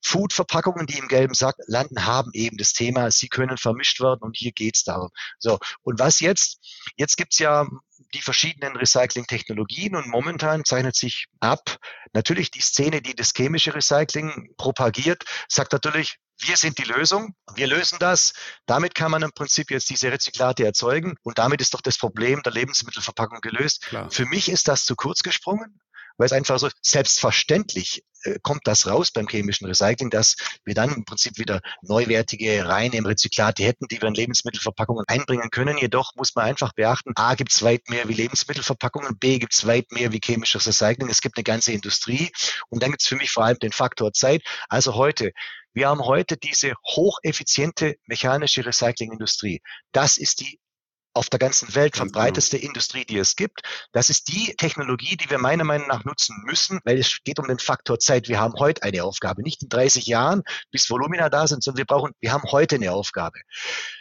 Food-Verpackungen, die im gelben Sack landen, haben eben das Thema, sie können vermischt werden und hier geht's darum. So, und was jetzt? Jetzt gibt's ja die verschiedenen Recycling-Technologien und momentan zeichnet sich ab, natürlich die Szene, die das chemische Recycling propagiert, sagt natürlich, wir sind die Lösung, wir lösen das. Damit kann man im Prinzip jetzt diese Rezyklate erzeugen und damit ist doch das Problem der Lebensmittelverpackung gelöst. Klar. Für mich ist das zu kurz gesprungen weil es einfach so selbstverständlich kommt das raus beim chemischen Recycling, dass wir dann im Prinzip wieder neuwertige, reine Rezyklate hätten, die wir in Lebensmittelverpackungen einbringen können. Jedoch muss man einfach beachten, A gibt es weit mehr wie Lebensmittelverpackungen, B gibt es weit mehr wie chemisches Recycling. Es gibt eine ganze Industrie und dann gibt es für mich vor allem den Faktor Zeit. Also heute, wir haben heute diese hocheffiziente mechanische Recyclingindustrie. Das ist die auf der ganzen Welt genau. verbreiteste Industrie, die es gibt. Das ist die Technologie, die wir meiner Meinung nach nutzen müssen, weil es geht um den Faktor Zeit. Wir haben heute eine Aufgabe, nicht in 30 Jahren, bis Volumina da sind, sondern wir brauchen, wir haben heute eine Aufgabe.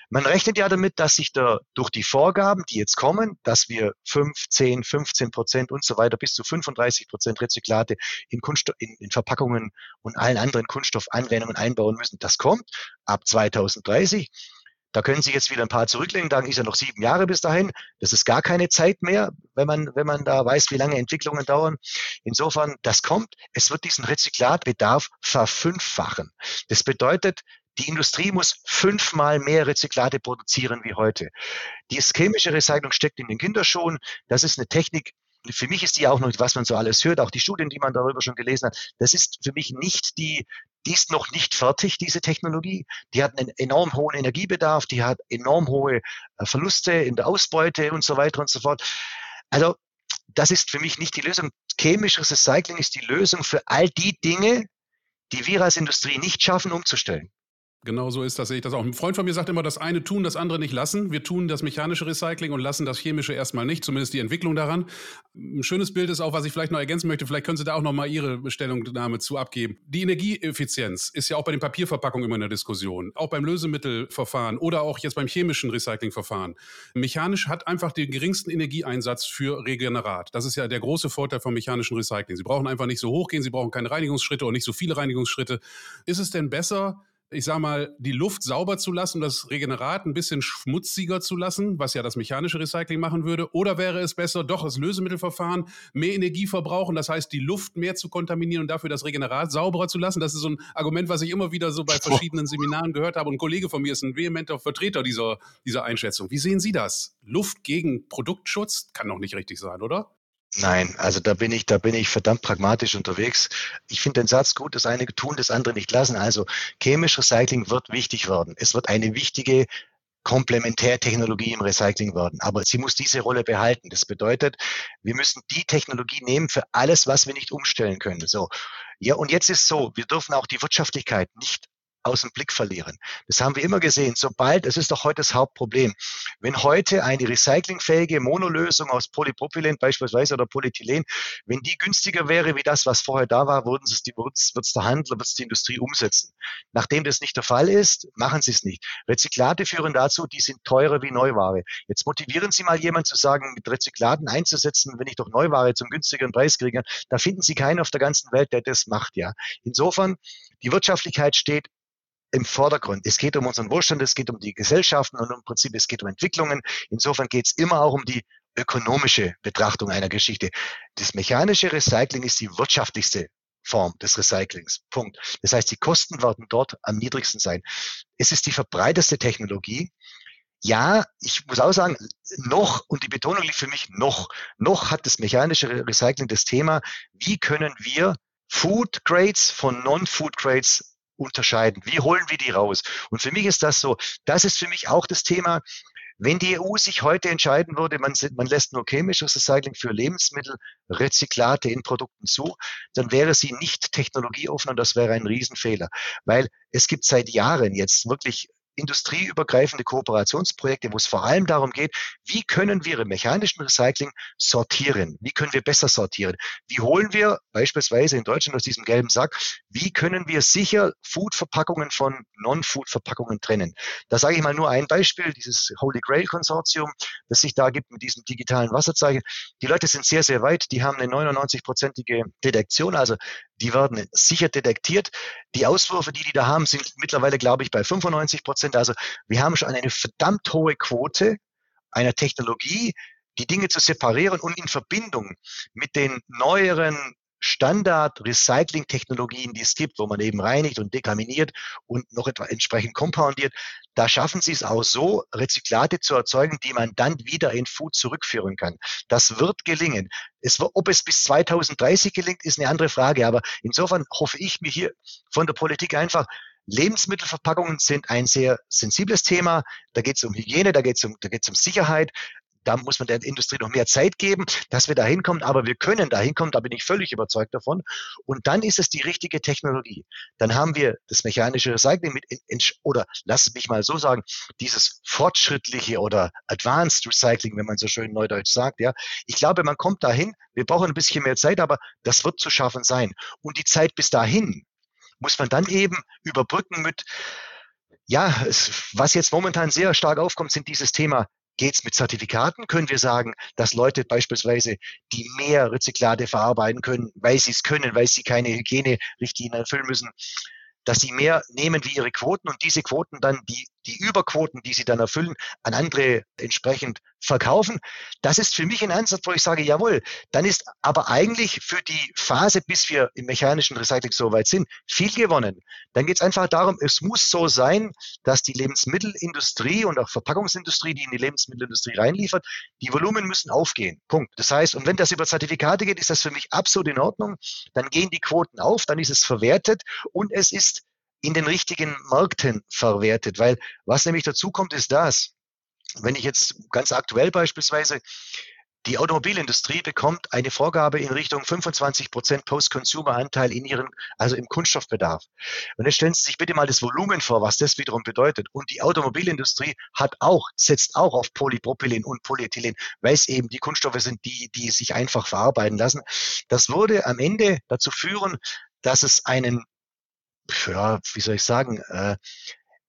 Man rechnet ja damit, dass sich da durch die Vorgaben, die jetzt kommen, dass wir 5, 10, 15 Prozent und so weiter bis zu 35 Prozent Rezyklate in, Kunststoff, in, in Verpackungen und allen anderen Kunststoffanwendungen einbauen müssen. Das kommt ab 2030. Da können Sie jetzt wieder ein paar zurücklegen, dann ist ja noch sieben Jahre bis dahin. Das ist gar keine Zeit mehr, wenn man, wenn man da weiß, wie lange Entwicklungen dauern. Insofern, das kommt. Es wird diesen Rezyklatbedarf verfünffachen. Das bedeutet, die Industrie muss fünfmal mehr Rezyklate produzieren wie heute. Die chemische Recycling steckt in den Kinderschuhen. Das ist eine Technik, für mich ist die auch noch, was man so alles hört, auch die Studien, die man darüber schon gelesen hat, das ist für mich nicht die, die ist noch nicht fertig, diese Technologie. Die hat einen enorm hohen Energiebedarf, die hat enorm hohe äh, Verluste in der Ausbeute und so weiter und so fort. Also das ist für mich nicht die Lösung. Chemisches Recycling ist die Lösung für all die Dinge, die wir als Industrie nicht schaffen, umzustellen. Genau so ist das, sehe ich das auch. Ein Freund von mir sagt immer, das eine tun, das andere nicht lassen. Wir tun das mechanische Recycling und lassen das chemische erstmal nicht, zumindest die Entwicklung daran. Ein schönes Bild ist auch, was ich vielleicht noch ergänzen möchte, vielleicht können Sie da auch noch mal Ihre Stellungnahme zu abgeben. Die Energieeffizienz ist ja auch bei den Papierverpackungen immer in der Diskussion, auch beim Lösemittelverfahren oder auch jetzt beim chemischen Recyclingverfahren. Mechanisch hat einfach den geringsten Energieeinsatz für Regenerat. Das ist ja der große Vorteil vom mechanischen Recycling. Sie brauchen einfach nicht so hochgehen, Sie brauchen keine Reinigungsschritte und nicht so viele Reinigungsschritte. Ist es denn besser, ich sag mal, die Luft sauber zu lassen, das Regenerat ein bisschen schmutziger zu lassen, was ja das mechanische Recycling machen würde? Oder wäre es besser, doch das Lösemittelverfahren mehr Energie verbrauchen, das heißt, die Luft mehr zu kontaminieren und dafür das Regenerat sauberer zu lassen? Das ist so ein Argument, was ich immer wieder so bei verschiedenen Seminaren gehört habe. Und ein Kollege von mir ist ein vehementer Vertreter dieser, dieser Einschätzung. Wie sehen Sie das? Luft gegen Produktschutz kann doch nicht richtig sein, oder? Nein, also da bin ich, da bin ich verdammt pragmatisch unterwegs. Ich finde den Satz gut, das eine tun, das andere nicht lassen. Also chemisch Recycling wird wichtig werden. Es wird eine wichtige Komplementärtechnologie im Recycling werden. Aber sie muss diese Rolle behalten. Das bedeutet, wir müssen die Technologie nehmen für alles, was wir nicht umstellen können. So. Ja, und jetzt ist so, wir dürfen auch die Wirtschaftlichkeit nicht aus dem Blick verlieren. Das haben wir immer gesehen. Sobald, es ist doch heute das Hauptproblem, wenn heute eine recyclingfähige Monolösung aus Polypropylen beispielsweise oder Polyethylen, wenn die günstiger wäre wie das, was vorher da war, würden es die, wird's, der Handel, wird es die Industrie umsetzen. Nachdem das nicht der Fall ist, machen sie es nicht. Rezyklate führen dazu, die sind teurer wie Neuware. Jetzt motivieren Sie mal jemanden zu sagen, mit Rezyklaten einzusetzen, wenn ich doch Neuware zum günstigeren Preis kriege. Da finden Sie keinen auf der ganzen Welt, der das macht, ja. Insofern, die Wirtschaftlichkeit steht im Vordergrund. Es geht um unseren Wohlstand, es geht um die Gesellschaften und im Prinzip es geht um Entwicklungen. Insofern geht es immer auch um die ökonomische Betrachtung einer Geschichte. Das mechanische Recycling ist die wirtschaftlichste Form des Recyclings. Punkt. Das heißt, die Kosten werden dort am niedrigsten sein. Es ist die verbreiteste Technologie. Ja, ich muss auch sagen, noch, und die Betonung liegt für mich noch, noch hat das mechanische Recycling das Thema, wie können wir Food Grades von Non-Food Grades unterscheiden? Wie holen wir die raus? Und für mich ist das so, das ist für mich auch das Thema, wenn die EU sich heute entscheiden würde, man, man lässt nur chemisches Recycling für Lebensmittel, Rezyklate in Produkten zu, dann wäre sie nicht technologieoffen und das wäre ein Riesenfehler. Weil es gibt seit Jahren jetzt wirklich industrieübergreifende Kooperationsprojekte, wo es vor allem darum geht, wie können wir im mechanischen Recycling sortieren? Wie können wir besser sortieren? Wie holen wir beispielsweise in Deutschland aus diesem gelben Sack, wie können wir sicher Food-Verpackungen von Non-Food-Verpackungen trennen? Da sage ich mal nur ein Beispiel, dieses Holy Grail Konsortium, das sich da gibt mit diesem digitalen Wasserzeichen. Die Leute sind sehr, sehr weit. Die haben eine 99-prozentige Detektion, also die werden sicher detektiert. Die Auswürfe, die die da haben, sind mittlerweile, glaube ich, bei 95 Prozent. Also wir haben schon eine verdammt hohe Quote einer Technologie, die Dinge zu separieren und in Verbindung mit den neueren Standard-Recycling-Technologien, die es gibt, wo man eben reinigt und dekaminiert und noch etwa entsprechend kompoundiert, da schaffen sie es auch so, Rezyklate zu erzeugen, die man dann wieder in Food zurückführen kann. Das wird gelingen. Es, ob es bis 2030 gelingt, ist eine andere Frage. Aber insofern hoffe ich mir hier von der Politik einfach, Lebensmittelverpackungen sind ein sehr sensibles Thema. Da geht es um Hygiene, da geht es um, um Sicherheit. Da muss man der Industrie noch mehr Zeit geben, dass wir da hinkommen. Aber wir können da hinkommen, da bin ich völlig überzeugt davon. Und dann ist es die richtige Technologie. Dann haben wir das mechanische Recycling mit, oder lass mich mal so sagen, dieses fortschrittliche oder Advanced Recycling, wenn man so schön neudeutsch sagt. Ja, ich glaube, man kommt dahin. Wir brauchen ein bisschen mehr Zeit, aber das wird zu schaffen sein. Und die Zeit bis dahin muss man dann eben überbrücken mit ja, es, was jetzt momentan sehr stark aufkommt, sind dieses Thema Geht es mit Zertifikaten? Können wir sagen, dass Leute beispielsweise, die mehr Rezyklate verarbeiten können, weil sie es können, weil sie keine Hygienerichtlinien erfüllen müssen, dass sie mehr nehmen wie ihre Quoten und diese Quoten dann, die, die Überquoten, die sie dann erfüllen, an andere entsprechend verkaufen. Das ist für mich ein Ansatz, wo ich sage, jawohl, dann ist aber eigentlich für die Phase, bis wir im mechanischen Recycling so weit sind, viel gewonnen. Dann geht es einfach darum, es muss so sein, dass die Lebensmittelindustrie und auch Verpackungsindustrie, die in die Lebensmittelindustrie reinliefert, die Volumen müssen aufgehen. Punkt. Das heißt, und wenn das über Zertifikate geht, ist das für mich absolut in Ordnung. Dann gehen die Quoten auf, dann ist es verwertet und es ist in den richtigen Märkten verwertet. Weil was nämlich dazu kommt, ist das, wenn ich jetzt ganz aktuell beispielsweise Die Automobilindustrie bekommt eine Vorgabe in Richtung 25 Prozent Post-Consumer-Anteil in ihren, also im Kunststoffbedarf. Und jetzt stellen Sie sich bitte mal das Volumen vor, was das wiederum bedeutet. Und die Automobilindustrie hat auch, setzt auch auf Polypropylen und Polyethylen, weil es eben die Kunststoffe sind, die, die sich einfach verarbeiten lassen. Das würde am Ende dazu führen, dass es einen, ja, wie soll ich sagen, äh,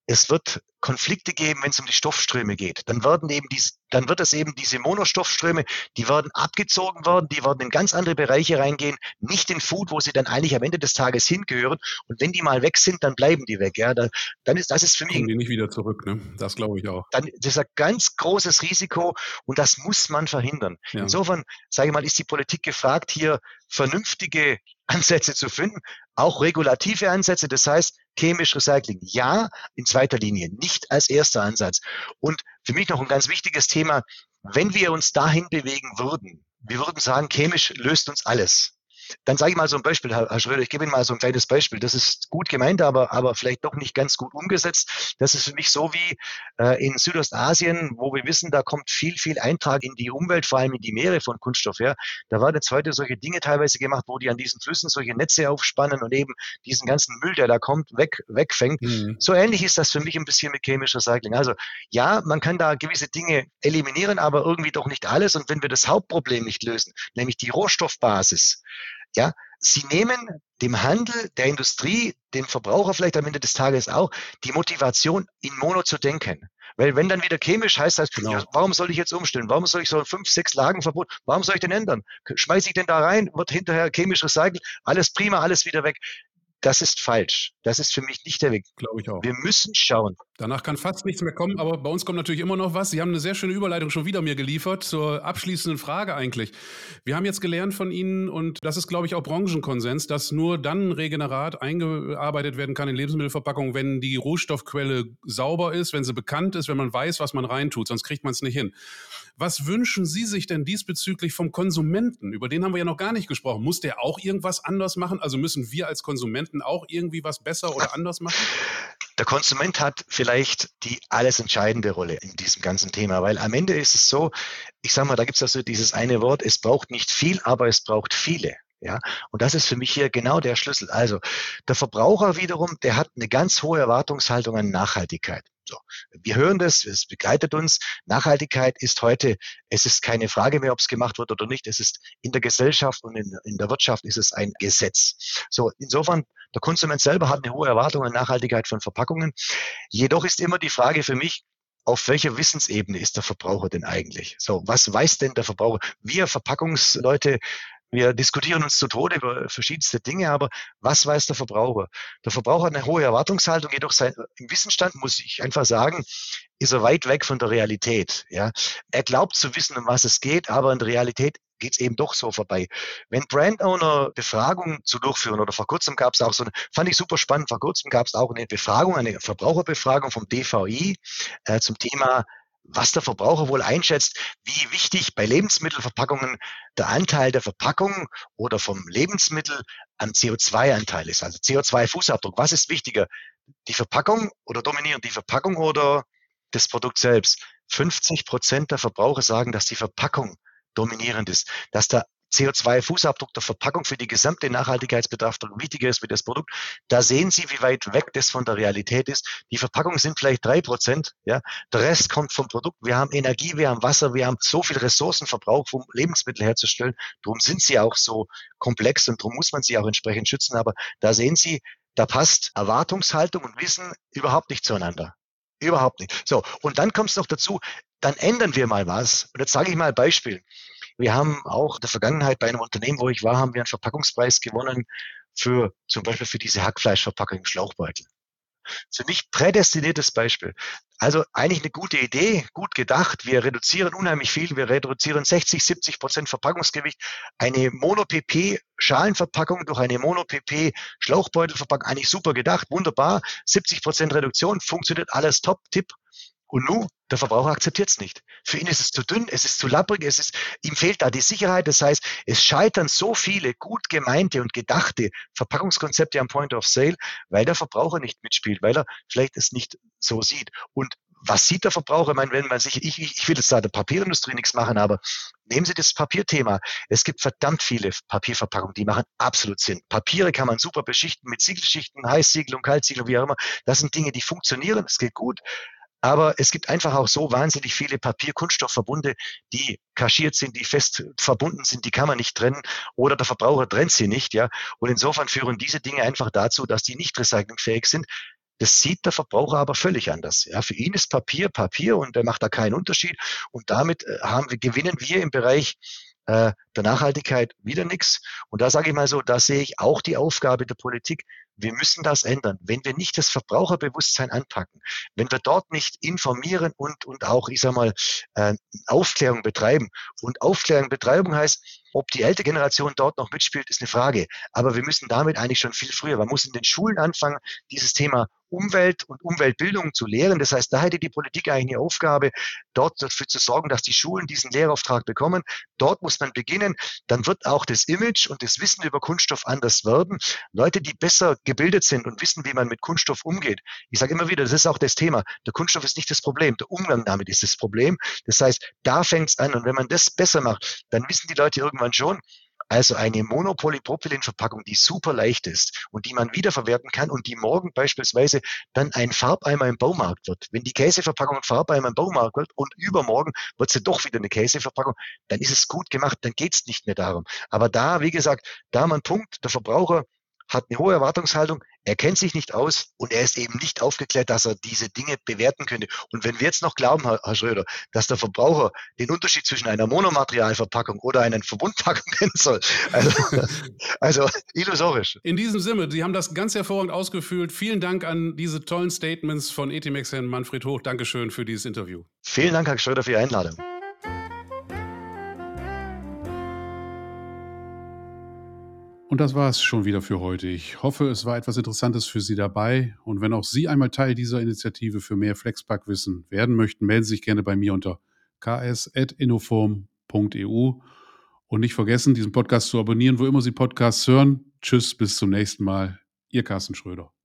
es wird Konflikte geben, wenn es um die Stoffströme geht. Dann werden eben diese, dann wird es eben diese Monostoffströme, die werden abgezogen werden, die werden in ganz andere Bereiche reingehen, nicht in Food, wo sie dann eigentlich am Ende des Tages hingehören. Und wenn die mal weg sind, dann bleiben die weg. Ja, dann, dann ist das ist für mich. Kommen die nicht wieder zurück, ne? Das glaube ich auch. Dann das ist ein ganz großes Risiko und das muss man verhindern. Ja. Insofern, sage ich mal, ist die Politik gefragt, hier vernünftige Ansätze zu finden, auch regulative Ansätze. Das heißt, chemisch Recycling, ja, in zweiter Linie, nicht als erster Ansatz. Und für mich noch ein ganz wichtiges Thema, wenn wir uns dahin bewegen würden, wir würden sagen, chemisch löst uns alles dann sage ich mal so ein Beispiel, Herr, Herr Schröder, ich gebe Ihnen mal so ein kleines Beispiel. Das ist gut gemeint, aber, aber vielleicht doch nicht ganz gut umgesetzt. Das ist für mich so wie äh, in Südostasien, wo wir wissen, da kommt viel, viel Eintrag in die Umwelt, vor allem in die Meere von Kunststoff her. Da werden jetzt heute solche Dinge teilweise gemacht, wo die an diesen Flüssen solche Netze aufspannen und eben diesen ganzen Müll, der da kommt, weg, wegfängt. Mhm. So ähnlich ist das für mich ein bisschen mit chemischer Recycling. Also ja, man kann da gewisse Dinge eliminieren, aber irgendwie doch nicht alles. Und wenn wir das Hauptproblem nicht lösen, nämlich die Rohstoffbasis, ja, sie nehmen dem Handel, der Industrie, dem Verbraucher vielleicht am Ende des Tages auch, die Motivation, in Mono zu denken. Weil wenn dann wieder chemisch heißt das, genau. warum soll ich jetzt umstellen? Warum soll ich so fünf, sechs Lagenverbot, warum soll ich denn ändern? Schmeiße ich denn da rein, wird hinterher chemisch recycelt, alles prima, alles wieder weg. Das ist falsch. Das ist für mich nicht der Weg. Glaube ich auch. Wir müssen schauen. Danach kann fast nichts mehr kommen, aber bei uns kommt natürlich immer noch was. Sie haben eine sehr schöne Überleitung schon wieder mir geliefert zur abschließenden Frage eigentlich. Wir haben jetzt gelernt von Ihnen und das ist, glaube ich, auch Branchenkonsens, dass nur dann Regenerat eingearbeitet werden kann in Lebensmittelverpackungen, wenn die Rohstoffquelle sauber ist, wenn sie bekannt ist, wenn man weiß, was man reintut, sonst kriegt man es nicht hin. Was wünschen Sie sich denn diesbezüglich vom Konsumenten? Über den haben wir ja noch gar nicht gesprochen. Muss der auch irgendwas anders machen? Also müssen wir als Konsumenten auch irgendwie was besser oder anders machen? Der Konsument hat vielleicht die alles entscheidende Rolle in diesem ganzen Thema, weil am Ende ist es so, ich sage mal, da gibt es also dieses eine Wort, es braucht nicht viel, aber es braucht viele. Ja, und das ist für mich hier genau der Schlüssel. Also der Verbraucher wiederum, der hat eine ganz hohe Erwartungshaltung an Nachhaltigkeit. So, wir hören das, es begleitet uns. Nachhaltigkeit ist heute, es ist keine Frage mehr, ob es gemacht wird oder nicht. Es ist in der Gesellschaft und in, in der Wirtschaft ist es ein Gesetz. So, insofern, der Konsument selber hat eine hohe Erwartung an Nachhaltigkeit von Verpackungen. Jedoch ist immer die Frage für mich, auf welcher Wissensebene ist der Verbraucher denn eigentlich? So, was weiß denn der Verbraucher? Wir Verpackungsleute wir diskutieren uns zu Tode über verschiedenste Dinge, aber was weiß der Verbraucher? Der Verbraucher hat eine hohe Erwartungshaltung, jedoch sein, im Wissensstand, muss ich einfach sagen, ist er weit weg von der Realität. Ja? Er glaubt zu wissen, um was es geht, aber in der Realität geht es eben doch so vorbei. Wenn Brand Owner Befragungen zu durchführen, oder vor kurzem gab es auch so eine, fand ich super spannend, vor kurzem gab es auch eine Befragung, eine Verbraucherbefragung vom DVI äh, zum Thema was der Verbraucher wohl einschätzt, wie wichtig bei Lebensmittelverpackungen der Anteil der Verpackung oder vom Lebensmittel am CO2-Anteil ist. Also CO2-Fußabdruck. Was ist wichtiger? Die Verpackung oder dominieren die Verpackung oder das Produkt selbst? 50 Prozent der Verbraucher sagen, dass die Verpackung dominierend ist, dass der CO2-Fußabdruck der Verpackung für die gesamte Nachhaltigkeitsbetrachtung wichtiger ist wie das Produkt. Da sehen Sie, wie weit weg das von der Realität ist. Die Verpackungen sind vielleicht drei Prozent, ja. Der Rest kommt vom Produkt. Wir haben Energie, wir haben Wasser, wir haben so viel Ressourcenverbrauch, um Lebensmittel herzustellen. Darum sind sie auch so komplex und darum muss man sie auch entsprechend schützen. Aber da sehen Sie, da passt Erwartungshaltung und Wissen überhaupt nicht zueinander. Überhaupt nicht. So. Und dann kommt es noch dazu, dann ändern wir mal was. Und jetzt sage ich mal ein Beispiel. Wir haben auch in der Vergangenheit bei einem Unternehmen, wo ich war, haben wir einen Verpackungspreis gewonnen für zum Beispiel für diese Hackfleischverpackung im Schlauchbeutel. Für mich prädestiniertes Beispiel. Also eigentlich eine gute Idee, gut gedacht. Wir reduzieren unheimlich viel. Wir reduzieren 60, 70 Prozent Verpackungsgewicht. Eine Mono-PP-Schalenverpackung durch eine Mono-PP-Schlauchbeutelverpackung. Eigentlich super gedacht, wunderbar. 70 Prozent Reduktion, funktioniert alles top, tipp. Und nun, der Verbraucher akzeptiert es nicht. Für ihn ist es zu dünn, es ist zu lapprig, es ist, ihm fehlt da die Sicherheit. Das heißt, es scheitern so viele gut gemeinte und gedachte Verpackungskonzepte am Point of Sale, weil der Verbraucher nicht mitspielt, weil er vielleicht es nicht so sieht. Und was sieht der Verbraucher? Ich meine, wenn man sich, ich, ich will jetzt da der Papierindustrie nichts machen, aber nehmen Sie das Papierthema. Es gibt verdammt viele Papierverpackungen, die machen absolut Sinn. Papiere kann man super beschichten mit Siegelschichten, Heißsiegelung, Kaltsiegelung, wie auch immer. Das sind Dinge, die funktionieren, es geht gut. Aber es gibt einfach auch so wahnsinnig viele Papier-Kunststoffverbunde, die kaschiert sind, die fest verbunden sind, die kann man nicht trennen oder der Verbraucher trennt sie nicht, ja. Und insofern führen diese Dinge einfach dazu, dass die nicht recyclingfähig sind. Das sieht der Verbraucher aber völlig anders. Ja, für ihn ist Papier Papier und er macht da keinen Unterschied. Und damit äh, haben wir, gewinnen wir im Bereich äh, der Nachhaltigkeit wieder nichts. Und da sage ich mal so, da sehe ich auch die Aufgabe der Politik, wir müssen das ändern. Wenn wir nicht das Verbraucherbewusstsein anpacken, wenn wir dort nicht informieren und, und auch, ich sag mal, äh, Aufklärung betreiben. Und Aufklärung betreiben heißt, ob die ältere Generation dort noch mitspielt, ist eine Frage. Aber wir müssen damit eigentlich schon viel früher. Man muss in den Schulen anfangen, dieses Thema Umwelt und Umweltbildung zu lehren. Das heißt, da hätte die Politik eigentlich eine Aufgabe, dort dafür zu sorgen, dass die Schulen diesen Lehrauftrag bekommen. Dort muss man beginnen. Dann wird auch das Image und das Wissen über Kunststoff anders werden. Leute, die besser gebildet sind und wissen, wie man mit Kunststoff umgeht. Ich sage immer wieder, das ist auch das Thema. Der Kunststoff ist nicht das Problem, der Umgang damit ist das Problem. Das heißt, da fängt es an. Und wenn man das besser macht, dann wissen die Leute irgendwann schon, also eine Monopolipropylenverpackung, die super leicht ist und die man wiederverwerten kann und die morgen beispielsweise dann ein Farbeimer im Baumarkt wird. Wenn die Käseverpackung ein Farbeimer im Baumarkt wird und übermorgen wird sie doch wieder eine Käseverpackung, dann ist es gut gemacht, dann geht es nicht mehr darum. Aber da, wie gesagt, da einen Punkt, der Verbraucher hat eine hohe Erwartungshaltung, er kennt sich nicht aus und er ist eben nicht aufgeklärt, dass er diese Dinge bewerten könnte. Und wenn wir jetzt noch glauben, Herr, Herr Schröder, dass der Verbraucher den Unterschied zwischen einer Monomaterialverpackung oder einer Verbundpackung (laughs) kennen soll, also, also illusorisch. In diesem Sinne, Sie haben das ganz hervorragend ausgeführt. Vielen Dank an diese tollen Statements von Etimex Herrn Manfred Hoch. Dankeschön für dieses Interview. Vielen Dank, Herr Schröder, für Ihre Einladung. Und das war es schon wieder für heute. Ich hoffe, es war etwas Interessantes für Sie dabei. Und wenn auch Sie einmal Teil dieser Initiative für mehr Flexpack-Wissen werden möchten, melden Sie sich gerne bei mir unter ks.innoform.eu. Und nicht vergessen, diesen Podcast zu abonnieren, wo immer Sie Podcasts hören. Tschüss, bis zum nächsten Mal. Ihr Carsten Schröder.